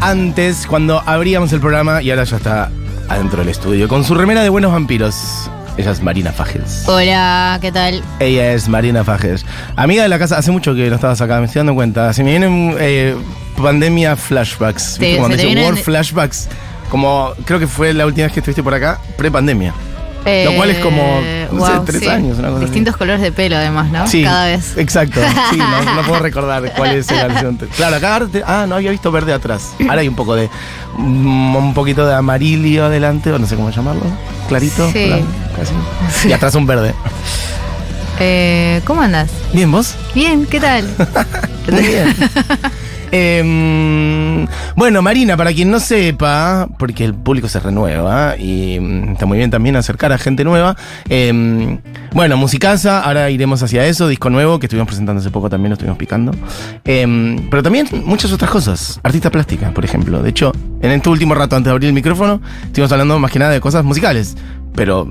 antes cuando abríamos el programa y ahora ya está adentro del estudio con su remera de buenos vampiros. Ella es Marina Fajes. Hola, ¿qué tal? Ella es Marina Fajes. Amiga de la casa, hace mucho que no estabas acá, me estoy dando cuenta. Se me vienen eh, pandemia flashbacks. Sí, War flashbacks, como creo que fue la última vez que estuviste por acá, pre-pandemia. Lo cual es como, no sé, wow, tres sí. años, una cosa así. Distintos colores de pelo, además, ¿no? Sí, Cada vez. Exacto. Sí, no, no puedo recordar cuál es el horizonte. Claro, acá ah, no había visto verde atrás. Ahora hay un poco de mm, un poquito de amarillo adelante, o no sé cómo llamarlo. Clarito, Sí. blanco, casi. Y atrás un verde. Eh, ¿Cómo andas? Bien, vos. Bien, ¿qué tal? Muy bien. Em, bueno, Marina, para quien no sepa, porque el público se renueva y mm, está muy bien también acercar a gente nueva. em, bueno, Musicasa, ahora iremos hacia eso, disco nuevo que estuvimos presentando hace poco también, lo estuvimos picando. Em, pero también muchas otras cosas. Artista plástica, por ejemplo. De hecho, en este último rato antes de abrir el micrófono, estuvimos hablando más que nada de cosas musicales. Pero.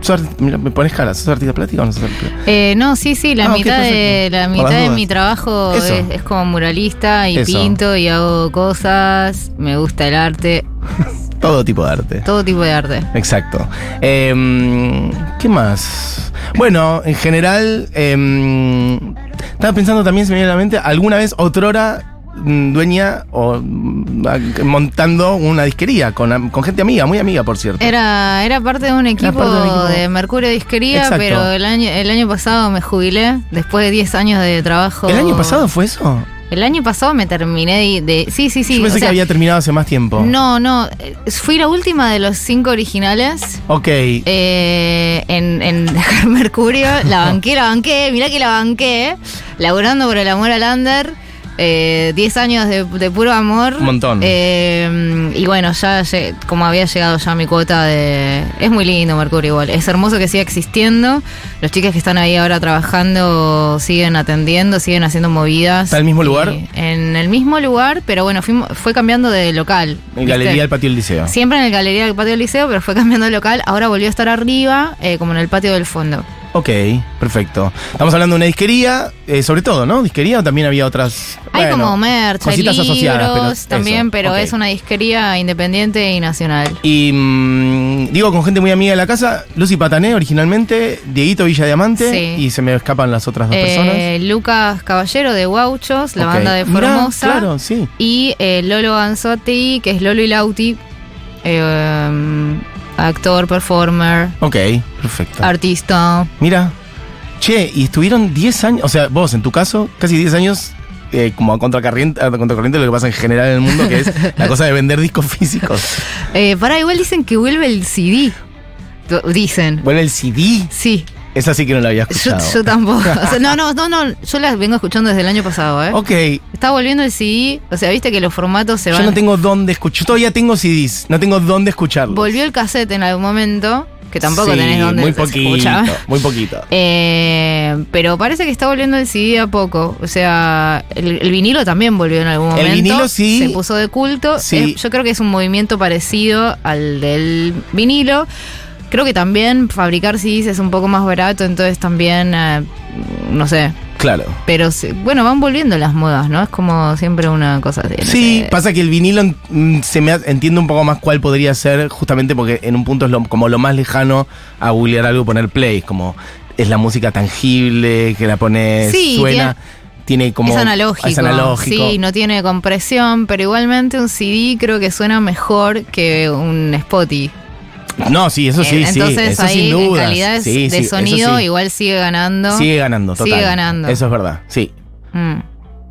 Sos mira, me pones cara, ¿sos artista plástica o no sos artista plástica? Eh, no, sí, sí, la Ah, mitad de la mitad de mi trabajo es, es como muralista y Eso. pinto y hago cosas, me gusta el arte, Todo tipo de arte. todo tipo de arte. Exacto. Em, ¿Qué más? Bueno, en general, em, estaba pensando también, se me viene a la mente, alguna vez otrora dueña o mm, montando una disquería con, gente amiga, muy amiga, por cierto. Era, era parte de un equipo, de un equipo. de Mercurio Disquería, Exacto. pero el año, el año pasado me jubilé después de 10 años de trabajo. ¿El año pasado fue eso? El año pasado me terminé de. de- sí, sí, sí. Yo pensé o sea, que había terminado hace más tiempo. No, no. Fui la última de los cinco originales. Ok. eh, en, en dejar Mercurio, la banqué, la banqué, mirá que la banqué, laburando por el amor al under, eh, 10 años de, de puro amor. Un montón. Eh, y bueno, ya como había llegado ya mi cuota de... Es muy lindo Mercurio igual, es hermoso que siga existiendo, los chicos que están ahí ahora trabajando siguen atendiendo, siguen haciendo movidas. ¿Está en el mismo lugar? En el mismo lugar, pero bueno, fue cambiando de local. En. Galería del Patio del Liceo. Siempre en el Galería del Patio del Liceo, pero fue cambiando de local. Ahora volvió a estar arriba, eh, como en el patio del fondo. Ok, perfecto. Estamos hablando de una disquería, eh, sobre todo, ¿no? ¿Disquería o también había otras? Hay bueno, como merch, hay libros asociadas, pero también, eso, pero es una disquería independiente y nacional. Y mm, digo con gente muy amiga de la casa, Lucy Patané originalmente, Dieguito Villa Diamante Sí. y se me escapan las otras dos personas. Eh, Lucas Caballero de Guauchos, la banda de Mirá, Formosa. claro, sí. Y eh, Lolo Ganzotti, que es Lolo y Lauti, eh, um, actor, performer, Ok, perfecto. artista. Mira, che, y estuvieron 10 años, o sea, vos en tu caso, casi 10 años eh, como a contracorriente, a contracorriente de lo que pasa en general en el mundo, que es la cosa de vender discos físicos. Eh, pará, igual dicen que vuelve el CD. Dicen. Bueno, el CD, Sí, esa sí que no la había yo, escuchado. yo tampoco. O sea, no, no, no, no. Yo las vengo escuchando desde el año pasado, ¿eh? Ok, Está volviendo el CD. O sea, viste que los formatos se yo van. no tengo dónde escuchar, yo todavía tengo CDs, no tengo dónde escucharlos. Volvió el cassette en algún momento. Que tampoco Sí, tenés dónde muy se poquito, escucha. muy poquito. Eh, pero parece que está volviendo el CD a poco. O sea, el, el vinilo también volvió en algún El momento. vinilo sí. Se puso de culto. Sí. Yo creo que es un movimiento parecido al del vinilo. Creo que también fabricar CDs es un poco más barato, entonces también, eh, no sé. Claro. Pero bueno, van volviendo las modas, ¿no? Es como siempre una cosa así. Sí, pasa que el vinilo mm, se me entiende un poco más cuál podría ser, justamente porque en un punto es lo- como lo más lejano a googlear algo y poner play, como es la música tangible, que la pones, Sí, suena, tiene, como... es analógico. Es analógico. Sí, no tiene compresión, pero igualmente un CD creo que suena mejor que un Spotify. No, sí, eso sí, Eh, sí, Entonces eso ahí sin en duda. calidad Sí, de sí, sonido igual sigue ganando. Sigue ganando, total. Sigue ganando. Eso es verdad, sí. Mm.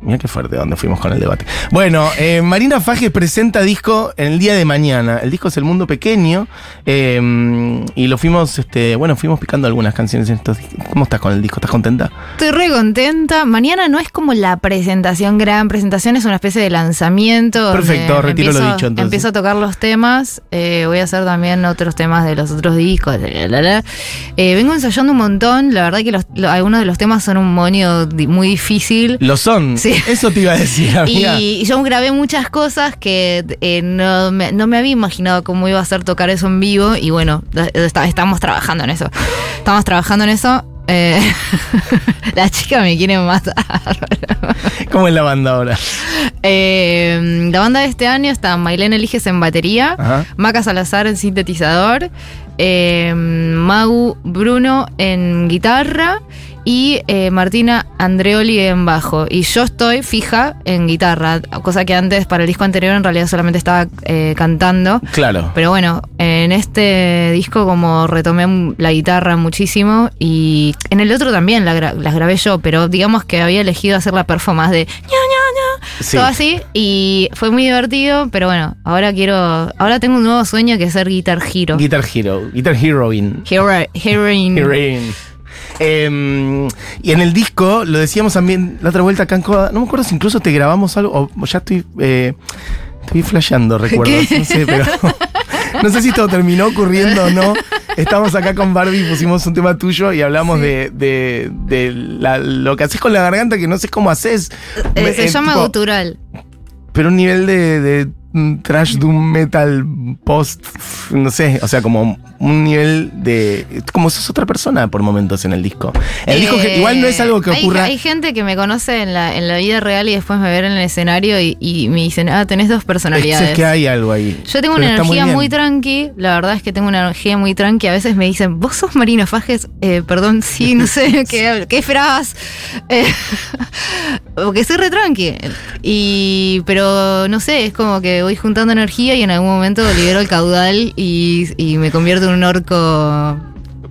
Mira qué fuerte donde fuimos con el debate. Bueno, eh, Marina Fajes presenta disco en el día de mañana. El disco es El Mundo Pequeño. eh, y lo fuimos, este, bueno, fuimos picando algunas canciones en estos. ¿Cómo estás con el disco? ¿Estás contenta? Estoy re contenta. Mañana no es como la presentación, gran presentación, es una especie de lanzamiento. Perfecto, retiro lo dicho, entonces. Empiezo a tocar los temas. eh, voy a hacer también otros temas de los otros discos. Eh, vengo ensayando un montón. La verdad que los- lo- algunos de los temas son un monio muy difícil. Lo son. Sí. Eso te iba a decir, amiga. Y yo grabé muchas cosas que eh, no, me, no me había imaginado cómo iba a ser tocar eso en vivo. Y bueno, está- estamos trabajando en eso. Estamos trabajando en eso. Eh, la chica me quiere matar. ¿Cómo es la banda ahora? Eh, la banda de este año está Mailén Eliges en batería, Ajá. Maca Salazar en sintetizador, eh, Magu Bruno en guitarra y eh, Martina Andreoli en bajo. Y yo estoy fija en guitarra, cosa que antes para el disco anterior en realidad solamente estaba eh, cantando. Claro. Pero bueno, en este disco como retomé la guitarra muchísimo y en el otro también la gra- las grabé yo, pero digamos que había elegido hacer la performance de ña, ña, ña, Sí. todo así y fue muy divertido, pero bueno, ahora quiero, ahora tengo un nuevo sueño que es ser Guitar Hero. Guitar Hero, Guitar Heroine. Hero, heroine. Heroine. Em, y en el disco, lo decíamos también la otra vuelta acá en Coda, no me acuerdo si incluso te grabamos algo, o ya estoy, eh, estoy flasheando recuerdos, ¿Qué? no sé, pero no sé si todo terminó ocurriendo o no. Estamos acá con Barbie, pusimos un tema tuyo y hablamos de, de, de la- lo que haces con la garganta, que no sé cómo haces. Eh, se eh, llama tipo, gutural. pero un nivel de, de mm, trash doom metal post, no sé, o sea, como un nivel de como sos otra persona por momentos en el disco. El disco que Eh, igual no es algo que hay- ocurra. Hay, gente que me conoce en la, en la vida real y después me ven en el escenario y, y me dicen, ah, tenés dos es, personalidades. que hay algo ahí. Yo tengo Pero una energía muy, tranqui, la verdad es que tengo una energía muy tranqui. A veces me dicen, vos sos Marino Fajes, Eh, perdón, sí, no sé qué, qué fras. Eh, porque soy re tranqui. Y, pero no sé, es como que voy juntando energía y en algún momento libero el caudal y, y me convierto en un orco.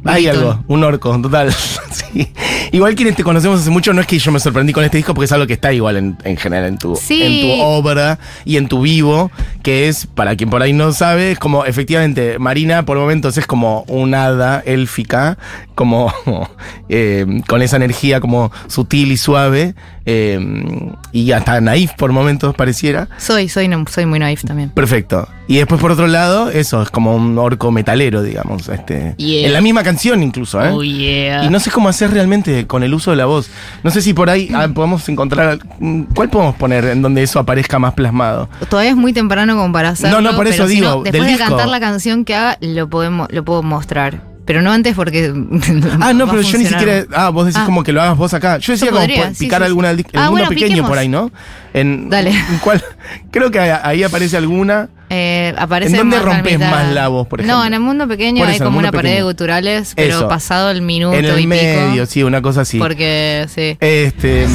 Hay algo, un orco, total. sí. Igual quienes te conocemos hace mucho, no es que yo me sorprendí con este disco, porque es algo que está igual en, en general en tu, Sí. en tu obra y en tu vivo, que es, para quien por ahí no sabe, es como, efectivamente, Marina por momentos es como un hada élfica, como eh, con esa energía como sutil y suave, eh, y hasta naif por momentos pareciera. Soy, soy, soy muy naif también. Perfecto. Y después por otro lado, eso, es como un orco metalero, digamos. Este, Yeah. En la misma canción incluso, ¿eh? Oh, yeah. Y no sé cómo hacer realmente con el uso de la voz. No sé si por ahí ah, podemos encontrar. ¿Cuál podemos poner en donde eso aparezca más plasmado? Todavía es muy temprano como para hacerlo. No, no, por eso pero si digo, no, después del de disco. cantar la canción que haga, lo podemos, lo puedo mostrar. Pero no antes porque. Ah, no, pero yo ni siquiera. Ah, vos decís Ah. como que lo hagas vos acá. Yo decía Yo como podría, picar sí, alguna el Ah, mundo bueno, pequeño piquemos. por ahí, ¿no? En, Dale. en cuál- creo que ahí, aparece alguna. Eh, aparece ¿En dónde rompes más la voz, por ejemplo? No, en el mundo pequeño hay como una pared de guturales, pero Eso. pasado el minuto En el y medio, pico. sí, una cosa así. Porque, sí. Este.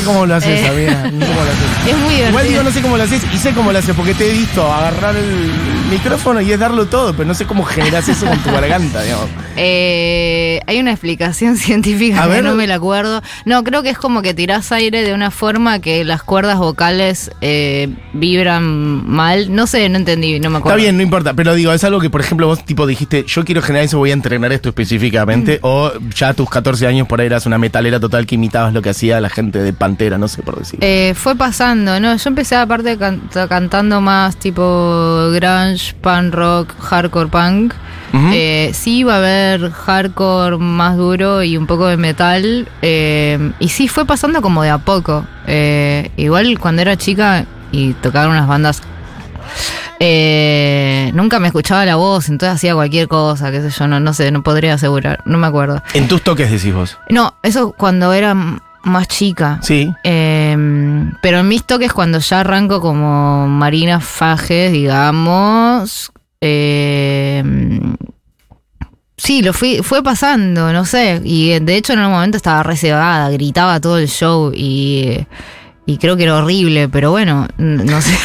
Sé cómo lo haces, Eh. amiga. No sé cómo lo haces. Es muy Igual digo, divertido. no sé cómo lo haces y sé cómo lo haces porque te he visto agarrar el micrófono y es darlo todo, pero no sé cómo generas eso con tu garganta, digamos. Eh, hay una explicación científica A que ver. no me la acuerdo. No, creo que es como que tirás aire de una forma que las cuerdas vocales eh, vibran mal. No sé, no entendí, no me acuerdo. Está bien, no importa, pero digo, es algo que, por ejemplo, vos tipo dijiste, yo quiero generar eso, voy a entrenar esto específicamente, Mm. o ya a tus 14 años por ahí eras una metalera total que imitabas lo que hacía la gente de Pantera, no sé por decir. Eh, fue pasando, ¿no? Yo empecé aparte can- cantando más tipo grunge, punk rock, hardcore punk. Eh, sí iba a haber hardcore más duro y un poco de metal. eh, y sí fue pasando como de a poco. Eh, igual cuando era chica y tocaban unas bandas. eh, nunca me escuchaba la voz, entonces hacía cualquier cosa, qué sé yo, no, no sé, no podría asegurar, no me acuerdo. En tus toques decís vos. No, eso cuando era más chica. Sí. Eh, pero en mis toques, cuando ya arranco como Marina Fajes, digamos. eh, sí, lo fui, fue pasando, no sé. Y de hecho, en un momento estaba reservada, gritaba todo el show y, y creo que era horrible, pero bueno, no sé.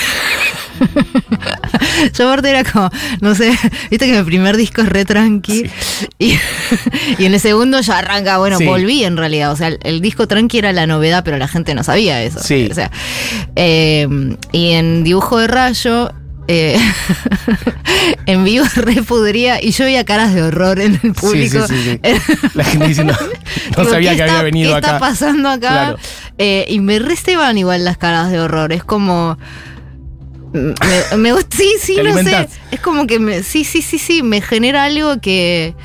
Yo aparte era como, no sé, viste que mi primer disco es re tranqui y, y en el segundo ya arranca, bueno, Sí. volví en realidad, o sea, el, el disco tranqui era la novedad, pero la gente no sabía eso. Sí. O sea, eh, y en dibujo de rayo, eh, en vivo re pudría, y yo veía caras de horror en el público. Sí, sí, sí. La gente diciendo, no Digo, sabía ¿qué que está- había venido ¿Qué acá. está pasando acá? Claro. Eh, y me receban igual las caras de horror. Es como. Me, me gusta, sí, sí, no sé. Es como que me, sí, sí, sí, sí, me genera algo que,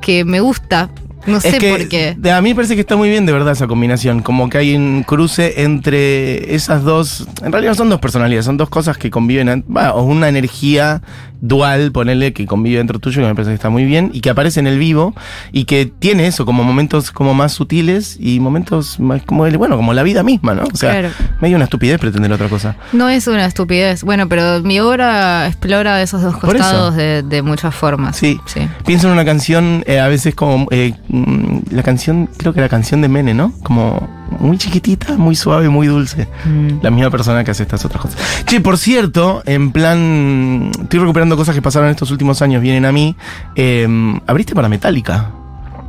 que me gusta. No sé es que por qué. de- a mí me parece que está muy bien de verdad esa combinación. Como que hay un cruce entre esas dos. En realidad no son dos personalidades, son dos cosas que conviven. o una energía dual, ponele, que convive dentro tuyo, que me parece que está muy bien. Y que aparece en el vivo. Y que tiene eso, como momentos como más sutiles y momentos más como el, bueno, como la vida misma, ¿no? O sea, Claro. medio una estupidez pretender otra cosa. No es una estupidez. Bueno, pero mi obra explora esos dos costados de, de muchas formas. Sí. Sí. Pienso en una canción, eh, a veces como eh, mm, la canción, creo que la canción de Mene, ¿no? Como muy chiquitita, muy suave, muy dulce. Mm. La misma persona que hace estas otras cosas. Che, por cierto, en plan, estoy recuperando cosas que pasaron estos últimos años, vienen a mí. Eh, abriste para Metallica.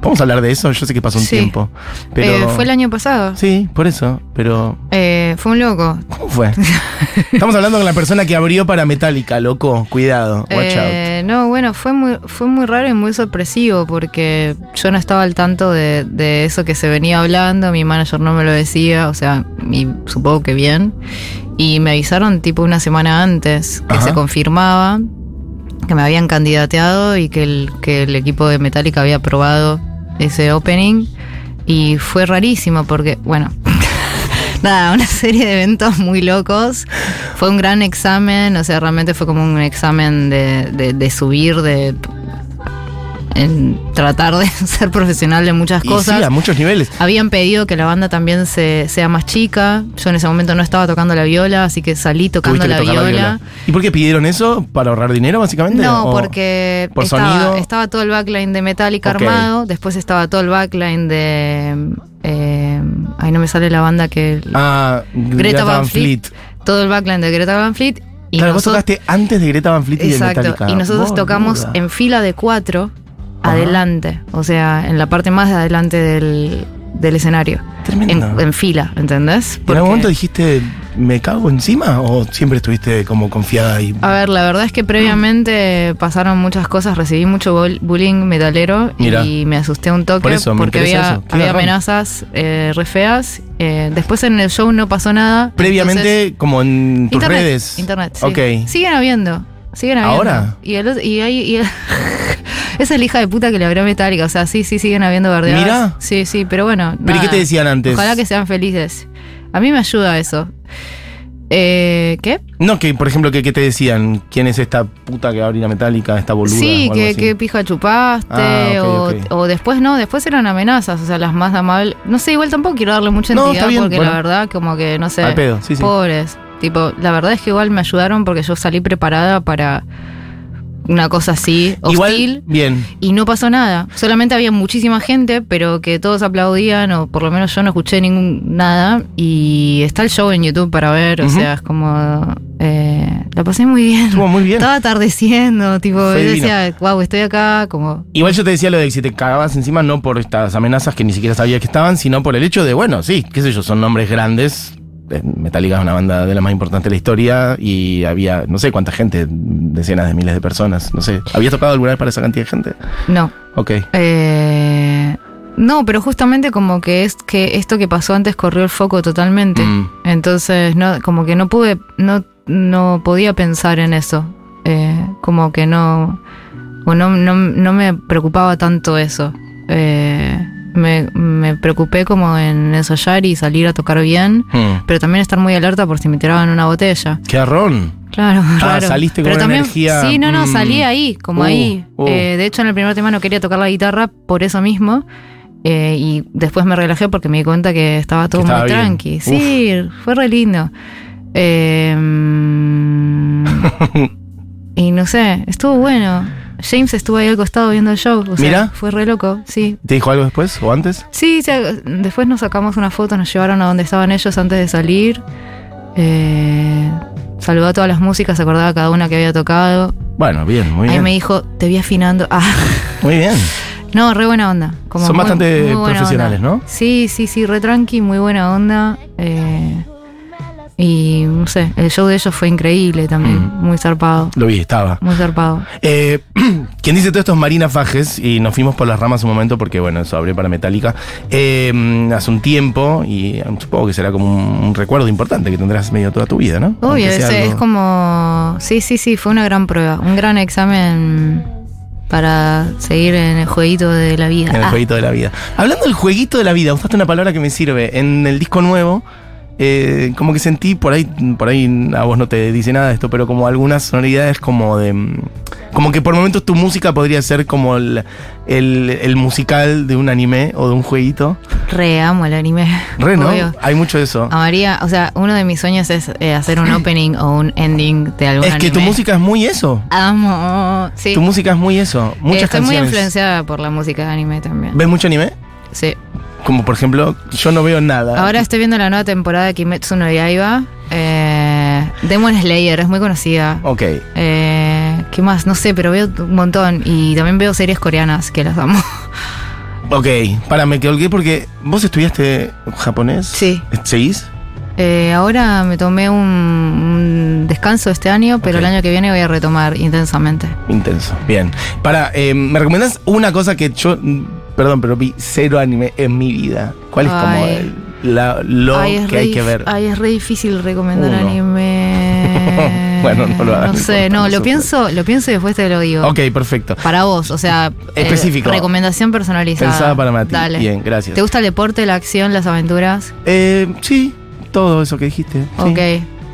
Vamos a hablar de eso, yo sé que pasó un Sí. tiempo. Pero... Eh, fue el año pasado. Sí, por eso, pero... Eh, fue un loco. ¿Cómo fue? Estamos hablando con la persona que abrió para Metallica, loco. Cuidado, watch out. Eh, no, bueno, fue muy, fue muy raro y muy sorpresivo porque yo no estaba al tanto de, de eso que se venía hablando, mi manager no me lo decía, o sea, y supongo que bien. Y me avisaron tipo una semana antes que Ajá. se confirmaba que me habían candidateado y que el, que el equipo de Metallica había aprobado ese opening. Y fue rarísimo porque, bueno, nada, una serie de eventos muy locos. Fue un gran examen, o sea, realmente fue como un examen de, de- subir, de en tratar de ser profesional de muchas Y cosas. sí, a muchos niveles. Habían pedido que la banda también se, sea más chica. Yo en ese momento no estaba tocando la viola, así que salí tocando la viola. ¿Y por qué pidieron eso? ¿Para ahorrar dinero, básicamente? No, ¿O porque por estaba, sonido? estaba todo el backline de Metallica Ok. armado, después estaba todo el backline de... Eh, ahí no me sale la banda que... Ah, Greta Van Fleet. Todo el backline de Greta Van Fleet. Y claro, vos nosotros- tocaste antes de Greta Van Fleet y de Exacto. Metallica. Y nosotros tocamos en fila de cuatro, Ajá. adelante. O sea, en la parte más de adelante del, del escenario. En, en fila, ¿entendés? ¿En algún Porque- momento dijiste, me cago encima? ¿O siempre estuviste como confiada y.? A ver, la verdad es que previamente pasaron muchas cosas, recibí mucho bull- bullying metalero y me asusté un toque Por eso, me porque había, amenazas eh, re feas. Eh, después en el show no pasó nada. Previamente, entonces- como en tus internet, redes. Internet, sí. Ok. Siguen habiendo. Siguen habiendo. ¿Ahora? Y, el y hay- y- esa es la hija de puta que le abrió Metallica. O sea, sí, sí, siguen habiendo verdeadas. Mirá. Sí, sí, pero bueno. ¿Pero qué te decían antes? Ojalá que sean felices. A mí me ayuda eso. Eh, ¿Qué? No, que por ejemplo, que, que te decían, ¿quién es esta puta que abre la metálica, esta boluda? Sí, que, que pija chupaste, Ah, o, después no, después eran amenazas, o sea, las más amables. No sé, igual tampoco quiero darle mucha entidad bien, porque bueno. la verdad, como que, no sé, Al pedo, sí, sí. pobres. Tipo, la verdad es que igual me ayudaron porque yo salí preparada para una cosa así, hostil. Igual, bien. Y no pasó nada. Solamente había muchísima gente, pero que todos aplaudían, o por lo menos yo no escuché ningún nada. Y está el show en YouTube para ver, o sea, es como. eh, la pasé muy bien. Estuvo muy bien. Estaba atardeciendo, tipo, Fue yo divino. decía, wow, estoy acá, como. Igual yo te decía lo de que si te cagabas encima, no por estas amenazas que ni siquiera sabía que estaban, sino por el hecho de, bueno, sí, qué sé yo, son nombres grandes. Eh, Metallica es una banda de las más importantes de la historia y había, no sé cuánta gente, decenas de miles de personas, no sé. ¿Habías tocado alguna vez para esa cantidad de gente? No. Ok. Eh, no, pero justamente como que es que esto que pasó antes corrió el foco totalmente. Mm. Entonces, no, como que no pude, no, no podía pensar en eso. Eh, como que no, o no, no, no me preocupaba tanto eso. Eh, me, me preocupé como en ensayar y salir a tocar bien, Mm. pero también estar muy alerta por si me tiraban una botella. ¡Qué arrón! Claro, raro. Ah, saliste con Pero también, energía, Sí, no, no, mm. salí ahí, como Uh, ahí. uh. Eh, de hecho, en el primer tema no quería tocar la guitarra por eso mismo. eh, y después me relajé porque me di cuenta que estaba todo Que estaba muy bien. tranqui. Sí, fue re lindo. Eh, y no sé, estuvo bueno. James estuvo ahí al costado viendo el show. O sea, Mira. Fue re loco, sí. ¿Te dijo algo después o antes? Sí, sí, después nos sacamos una foto, nos llevaron a donde estaban ellos antes de salir. Eh, saludó a todas las músicas, se acordaba cada una que había tocado. Bueno, bien, muy Ahí bien. me dijo, te vi afinando. Ah, Muy bien. no, re buena onda. Como Son muy- bastante muy buena profesionales, onda. ¿no? Sí, sí, sí, re tranqui, muy buena onda. Eh, Y no sé, el show de ellos fue increíble también, muy zarpado. Lo vi, estaba. Muy zarpado. Eh, quien dice todo esto es Marina Fajes y nos fuimos por las ramas un momento porque, bueno, eso abrió para Metallica eh, hace un tiempo y um, supongo que será como un, un recuerdo importante que tendrás medio toda tu vida, ¿no? Obvio, algo- es como. Sí, sí, sí, fue una gran prueba. Un gran examen para seguir en el jueguito de la vida. En el Ah, jueguito de la vida. Hablando del jueguito de la vida, usaste una palabra que me sirve. En el disco nuevo, eh, como que sentí, por ahí, por ahí a vos no te dice nada de esto, pero como algunas sonoridades como de. mm, Como que por momentos tu música podría ser como el, el- el musical de un anime o de un jueguito. Re amo el anime. Re, ¿no? Obvio. Hay mucho de eso. Amaría, o sea, uno de mis sueños es eh, hacer un opening o un ending de algún es que tu música es muy eso. Amo. Sí. Tu música es muy eso. Eh, Muchas Estoy muy influenciada por la música de anime también. ¿Ves mucho anime? Sí. Como por ejemplo, yo no veo nada. Ahora estoy viendo la nueva temporada de Kimetsu no Yaiba. Eh, Demon Slayer, es muy conocida. Ok. Eh, ¿Qué más? No sé, pero veo un montón. Y también veo series coreanas que las amo. Ok. Para, me colgué porque vos estudiaste japonés. Sí. ¿Seguís? Eh, ahora me tomé un, un descanso este año, pero el año que viene voy a retomar intensamente. Intenso. Bien. Para, eh, ¿me recomendás una cosa que yo, perdón, pero vi cero anime en mi vida? ¿Cuál es como Ay. el- la- lo Ay, que hay que ver? Ay, es re difícil recomendar Uno. anime. Bueno, no lo hagas, No sé, no, lo pienso, lo pienso y después te lo digo. Ok, perfecto. Para vos, o sea, eh, Específico. recomendación personalizada. Pensada para Mati. Dale. Bien, gracias. ¿Te gusta el deporte, la acción, las aventuras? Eh, sí, todo eso que dijiste. sí. Ok.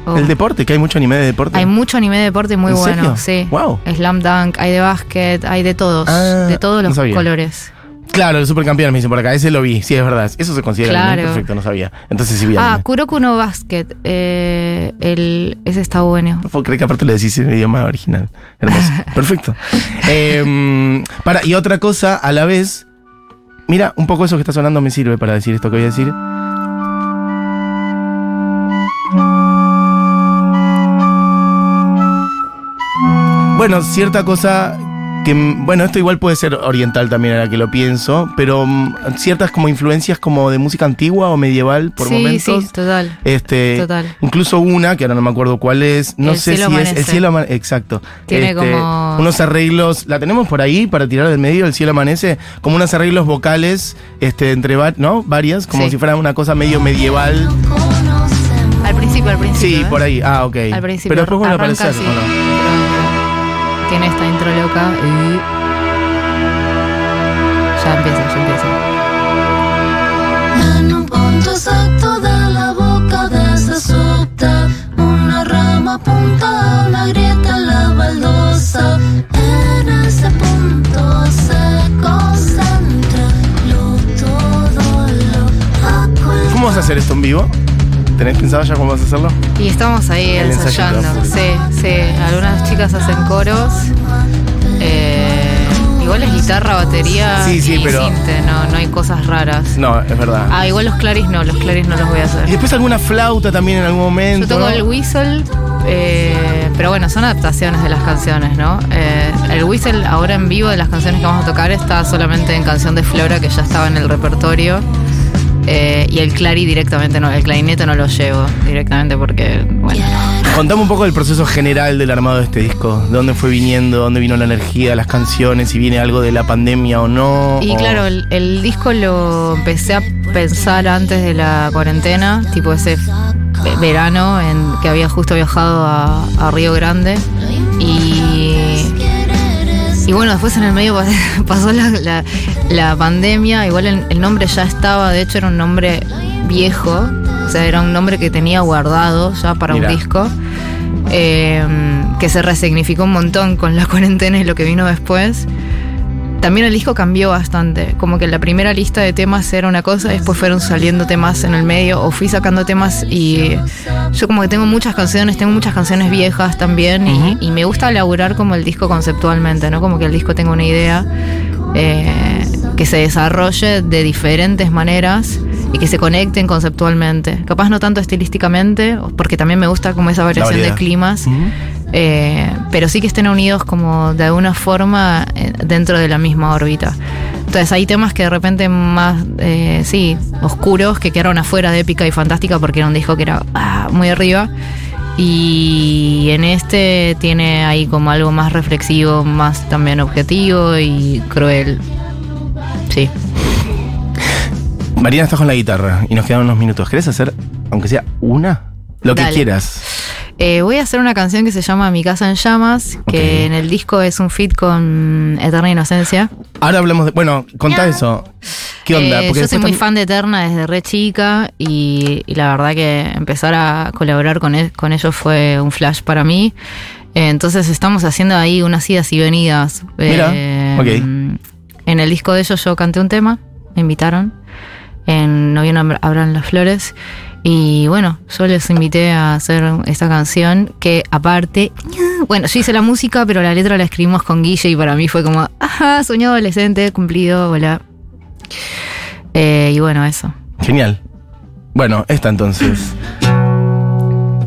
Oh. El deporte, que hay mucho anime de deporte. Hay mucho anime de deporte muy ¿En bueno, serio? sí. Wow. Slam Dunk, hay de básquet, hay de todos, Ah, de todos los colores. Claro, el supercampeón me dicen por acá. Ese lo vi, sí, es verdad. Eso se considera Claro. Perfecto, no sabía. Entonces sí vi Ah. Kuroko no Basket, eh, el, ese está bueno. No puedo creer que aparte le decís en idioma original. Hermoso. Perfecto. Eh, para, y otra cosa, a la vez, mira, un poco eso que está sonando me sirve para decir esto que voy a decir. Bueno, cierta cosa que, bueno, esto igual puede ser oriental también ahora que lo pienso, pero mm, ciertas como influencias como de música antigua o medieval por sí, momentos. sí, total. Este, Total. Incluso una, que ahora no me acuerdo cuál es, no El sé si es el cielo amanece. Exacto. Tiene Este, como- Unos arreglos, la tenemos por ahí para tirar del medio, el cielo amanece, como unos arreglos vocales, este, entre ¿no? varias, como Sí. si fuera una cosa medio medieval. Al principio, al principio. Sí, ¿eh? por ahí. Ah, ok. Al principio. Pero después vuelve a aparecer, ¿o no? Tiene esta intro loca y. Ya empieza, ya empieza. En un punto exacto de la boca de esa subta, una rama apunta a una grieta en la baldosa. En ese punto se concentra lo todo lo. ¿Cómo vas a hacer esto en vivo? ¿Tenés pensado ya cómo vas a hacerlo? Y estamos ahí El ensayando. Sí, sí. Algunas chicas hacen coros. Eh, igual es guitarra, batería Sí, sí, y pero- sinte, no, no hay cosas raras. No, es verdad. Ah, igual los claris no, los claris no los voy a Y hacer. después alguna flauta también en algún momento. Yo toco ¿no? el whistle, eh, pero bueno, son adaptaciones de las canciones, ¿no? Eh, el whistle ahora en vivo de las canciones que vamos a tocar está solamente en canción de Flora que ya estaba en el repertorio. Eh, y el clari directamente no, el clarinete no lo llevo directamente porque, bueno, Contame un poco del proceso general del armado de este disco. ¿De dónde fue viniendo? ¿Dónde vino la energía, las canciones? Si viene algo de la pandemia o no. Y o- claro, el, el disco lo empecé a pensar antes de la cuarentena, tipo ese ve- verano en que había justo viajado a, a Río Grande. Y, bueno, después en el medio pas- pasó la, la- la pandemia, igual el, el nombre ya estaba, de hecho era un nombre viejo, o sea, era un nombre que tenía guardado ya para Mirá. un disco. eh, que se resignificó un montón con la cuarentena y lo que vino después. También el disco cambió bastante, como que la primera lista de temas era una cosa, después fueron saliendo temas en el medio, o fui sacando temas y yo como que tengo muchas canciones, tengo muchas canciones viejas también, y- y, me gusta elaborar como el disco conceptualmente, ¿no? Como que el disco tenga una idea eh, que se desarrolle de diferentes maneras y que se conecten conceptualmente. Capaz no tanto estilísticamente, porque también me gusta como esa variación de climas. Eh, pero sí que estén unidos como de alguna forma eh, dentro de la misma órbita. Entonces hay temas que de repente más, eh, sí, oscuros, que quedaron afuera de épica y fantástica porque era un disco que era ah, muy arriba. Y en este tiene ahí como algo más reflexivo, más también objetivo y cruel. Sí. Marina está con la guitarra y nos quedan unos minutos. ¿Querés hacer, aunque sea una? Lo que quieras. Eh, voy a hacer una canción que se llama Mi casa en llamas, que en el disco es un feat con Eterna Inocencia. Ahora hablamos de. Bueno, contá eso. ¿Qué onda? Eh, yo soy muy fan de Eterna desde re chica y, y la verdad que empezar a colaborar con, e- con ellos fue un flash para mí. Eh, entonces estamos haciendo ahí unas idas y venidas. Mira, Eh, ok. En el disco de ellos yo canté un tema, me invitaron. En Noviembre habrán las flores. Y bueno, yo les invité a hacer esta canción que aparte, bueno, yo hice la música, pero la letra la escribimos con Guille y para mí fue como, ajá, soñado adolescente, cumplido, hola. Eh, y bueno, eso. Genial. Bueno, esta entonces.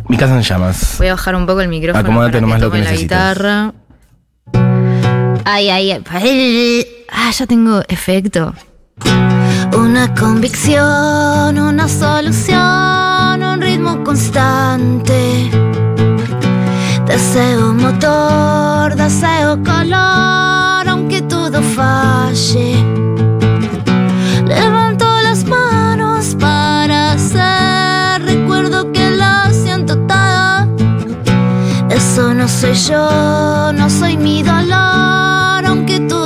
Mi casa en llamas. Voy a bajar un poco el micrófono. Acomódate para nomás lo que tome la necesites. guitarra. Ay, ay, ay. Ah, ya tengo efecto. Una convicción, una solución, un ritmo constante. Deseo motor, deseo color, aunque todo falle. Levanto las manos para hacer, recuerdo que lo siento todo. Eso no soy yo, no soy mi dolor, aunque todo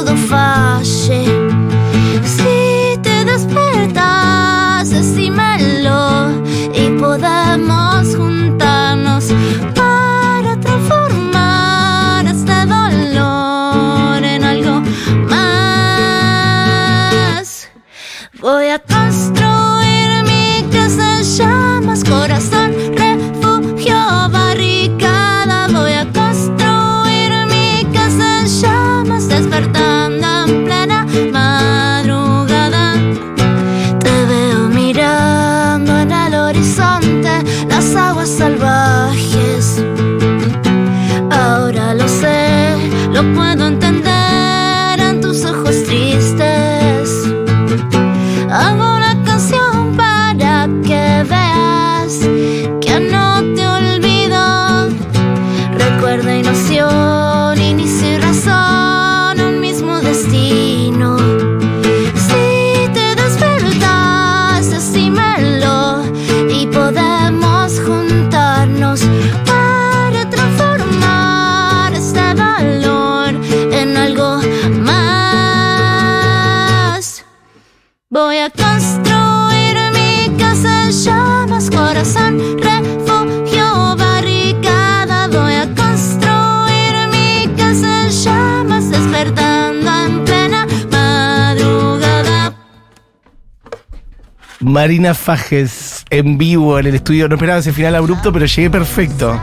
Marina Fajes en vivo en el estudio. No esperaba ese final abrupto, pero llegué perfecto.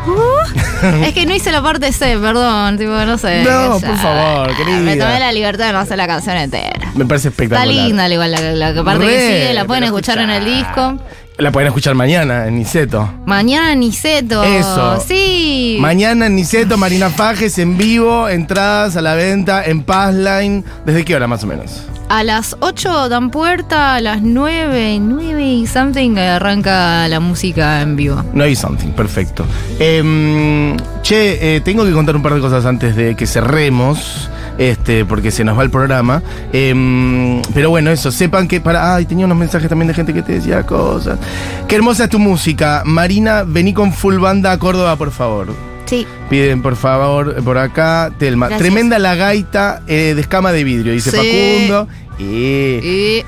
es que no hice la parte C, perdón, tipo, no sé. No, ya. por favor, querida. Me tomé la libertad de no hacer la canción entera. Me parece Está espectacular. linda igual la, la que parte que Re, sigue, la pueden escuchar en el disco. La pueden escuchar mañana en Niceto. Mañana Niceto. Eso. Sí. Mañana en Niceto, Marina Fajes en vivo, entradas a la venta en Passline. ¿Desde qué hora más o menos? A las 8 dan puerta, a las 9, 9 y something arranca la música en vivo. No hay something, perfecto. Em, che, eh, tengo que contar un par de cosas antes de que cerremos, este, porque se nos va el programa. Em, pero bueno, eso, sepan que para. Ay, tenía unos mensajes también de gente que te decía cosas. Qué hermosa es tu música. Marina, vení con full banda a Córdoba, por favor. Sí. Piden por favor por acá, Telma. Gracias. Tremenda la gaita eh, de escama de vidrio, dice Sí. Facundo. Y,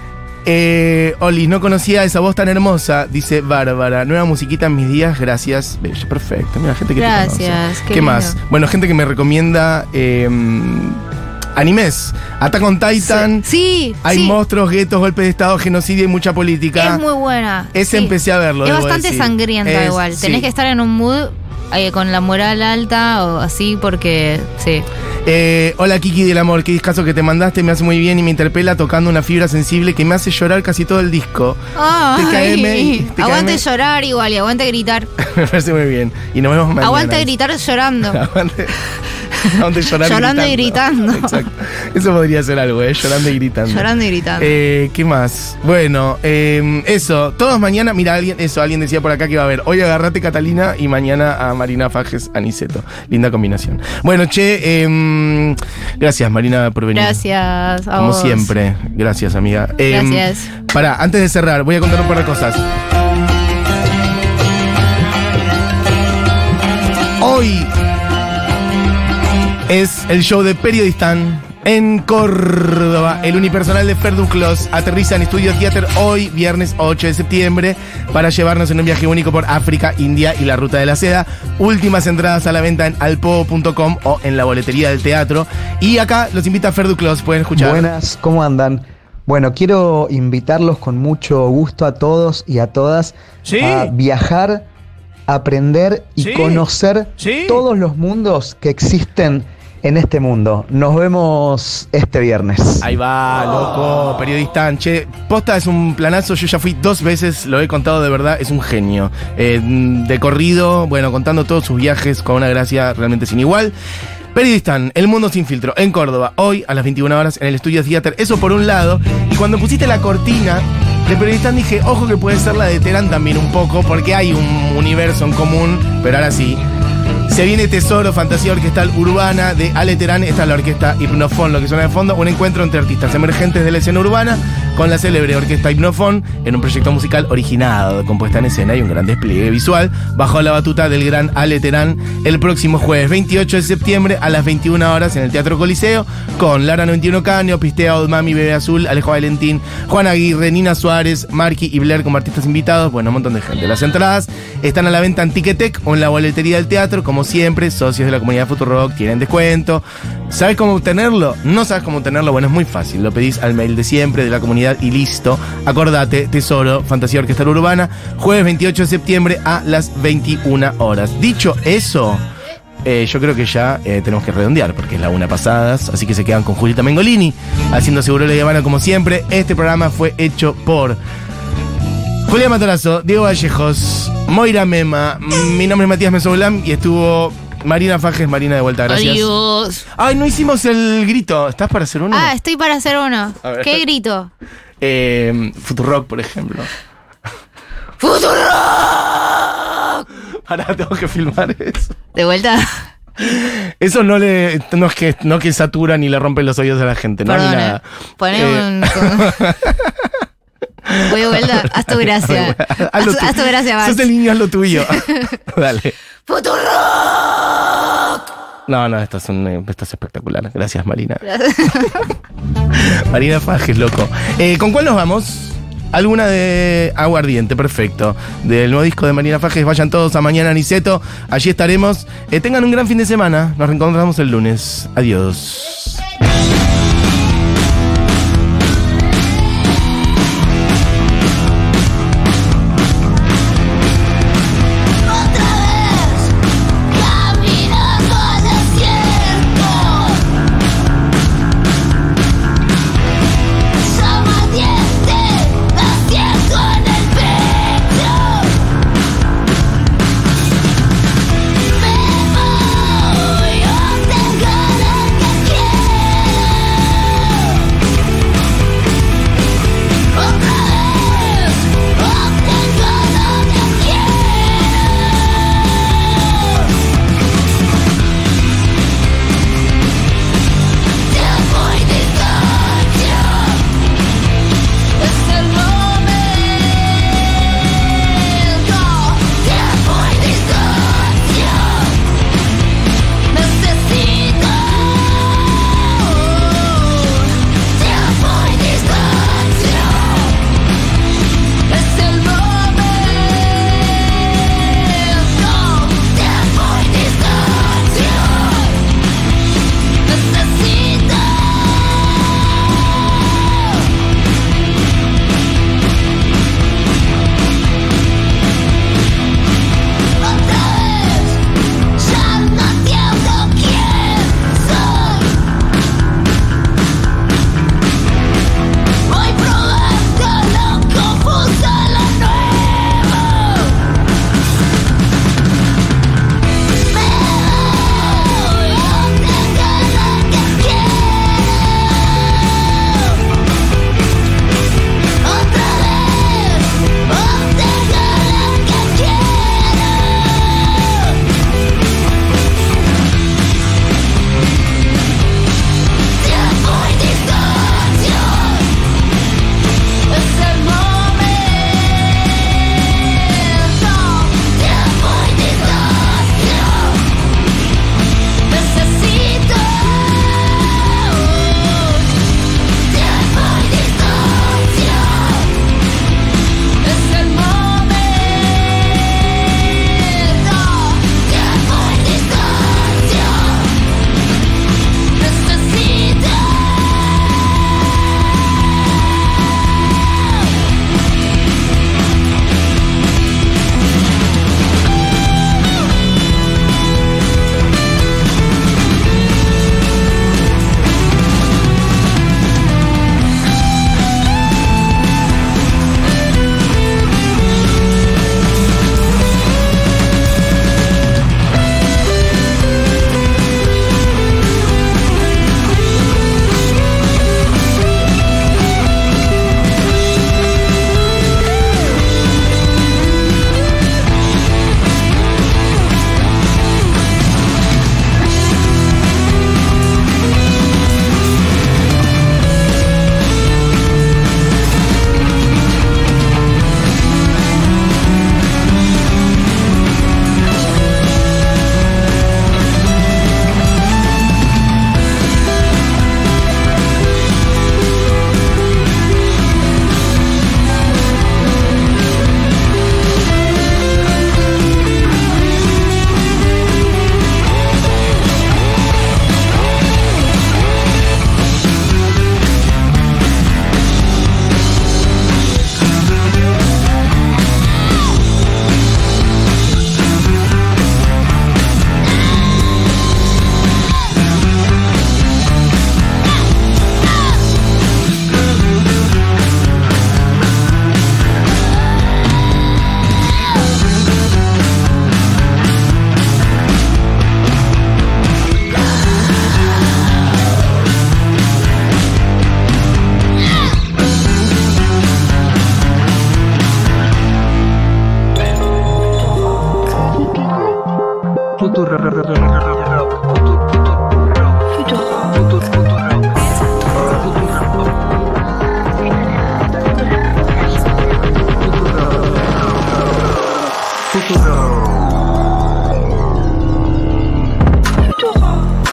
eh, Oli, no conocía esa voz tan hermosa, dice Bárbara. Nueva musiquita en mis días, gracias. Bello, perfecto. Mira, gente que te Gracias, conoce. qué ¿Qué, lindo. más? Bueno, gente que me recomienda eh, animes. Attack on Titan. Sí. Hay sí. monstruos, guetos, golpes de estado, genocidio y mucha política. Es muy buena. Ese sí. empecé a verlo, Es bastante decir. sangrienta Es- igual. Tenés que estar en un mood eh, con la moral alta o así porque sí. Eh, hola Kiki del amor, qué discazo que te mandaste, me hace muy bien y me interpela tocando una fibra sensible que me hace llorar casi todo el disco. Ay, TKM, TKM. aguante llorar igual y aguante gritar. me parece muy bien. Y nos vemos mañana. Aguante gritar llorando. Aguante. Llorando y gritando. Exacto. Eso podría ser algo, ¿eh? Llorando y gritando. Llorando y gritando. Eh, ¿Qué más? Bueno, eh, eso. Todos mañana, mira, alguien, eso, alguien decía por acá que iba a haber. Hoy agarrate Catalina y mañana a Marina Fajes Aniceto. Linda combinación. Bueno, che, eh, gracias Marina por venir. Gracias a Como vos. siempre. Gracias, amiga. Eh, Gracias. Pará, antes de cerrar, voy a contar un par de cosas. Hoy es el show de Periodistán en Córdoba. El unipersonal de Ferduclos aterriza en Estudio Theater hoy, viernes 8 de septiembre, para llevarnos en un viaje único por África, India y la Ruta de la Seda. Últimas entradas a la venta en alpo.com o en la boletería del teatro. Y acá los invita Ferduclos, pueden escuchar. Buenas, ¿cómo andan? Bueno, quiero invitarlos con mucho gusto a todos y a todas Sí. a viajar, aprender y Sí. conocer Sí. todos los mundos que existen en este mundo. Nos vemos este viernes. Ahí va, loco, periodista. Che, Posta es un planazo, yo ya fui dos veces, lo he contado de verdad, es un genio. Eh, de corrido, bueno, contando todos sus viajes con una gracia realmente sin igual. Periodistán, El Mundo Sin Filtro, en Córdoba, hoy a las 21 horas en el Estudio Theater. Eso por un lado. Y cuando pusiste la cortina de Periodistán dije, ojo que puede ser la de Terán también un poco, porque hay un universo en común, pero ahora sí. Se viene Tesoro, Fantasía Orquestal Urbana de Ale Terán. Esta es la orquesta Hipnofón, lo que suena de fondo. Un encuentro entre artistas emergentes de la escena urbana con la célebre orquesta Hipnofón en un proyecto musical originado, compuesta en escena y un gran despliegue visual bajo la batuta del gran Ale Terán el próximo jueves 28 de septiembre a las 21 horas en el Teatro Coliseo con Lara 91 Caño, Pistea Old Mami, Bebé Azul, Alejo Valentín, Juan Aguirre, Nina Suárez, Marky y Blair como artistas invitados. Bueno, un montón de gente. Las entradas están a la venta en Ticketek o en la boletería del teatro. Como siempre, socios de la comunidad Futurock tienen descuento. ¿Sabes cómo obtenerlo? ¿No sabes cómo obtenerlo? Bueno, es muy fácil. Lo pedís al mail de siempre de la comunidad y listo. Acordate, Tesoro, Fantasía Orquestal Urbana, jueves 28 de septiembre a las 21 horas. Dicho eso, eh, yo creo que ya eh, tenemos que redondear porque es la una pasadas, así que se quedan con Julieta Mengolini, haciendo seguro la llamada como siempre. Este programa fue hecho por Julián Matorazo, Diego Vallejos, Moira Mema, mi nombre es Matías Mesobulam y estuvo Marina Fajes, Marina de vuelta, gracias. Adiós. Ay, no hicimos el grito, ¿estás para hacer uno? Ah, estoy para hacer uno. A ver. ¿Qué grito? Eh, Futurock, por ejemplo. ¡Futuro! Ahora tengo que filmar eso. ¿De vuelta? Eso no le. No es que, no que satura ni le rompe los oídos a la gente, no ni Perdón, nada. Poné Eh, un. Voy de vuelta. Haz tu gracia. haz tu- gracia. Sos el niño, haz lo tuyo. Dale. ¡Futuro! No, no, esto es, un, eh, esto es espectacular. Gracias, Marina. Marina Fajes, loco. Eh, ¿Con cuál nos vamos? Alguna de Aguardiente, perfecto. Del nuevo disco de Marina Fajes. Vayan todos a Mañana Niceto. Allí estaremos. Eh, tengan un gran fin de semana. Nos reencontramos el lunes. Adiós.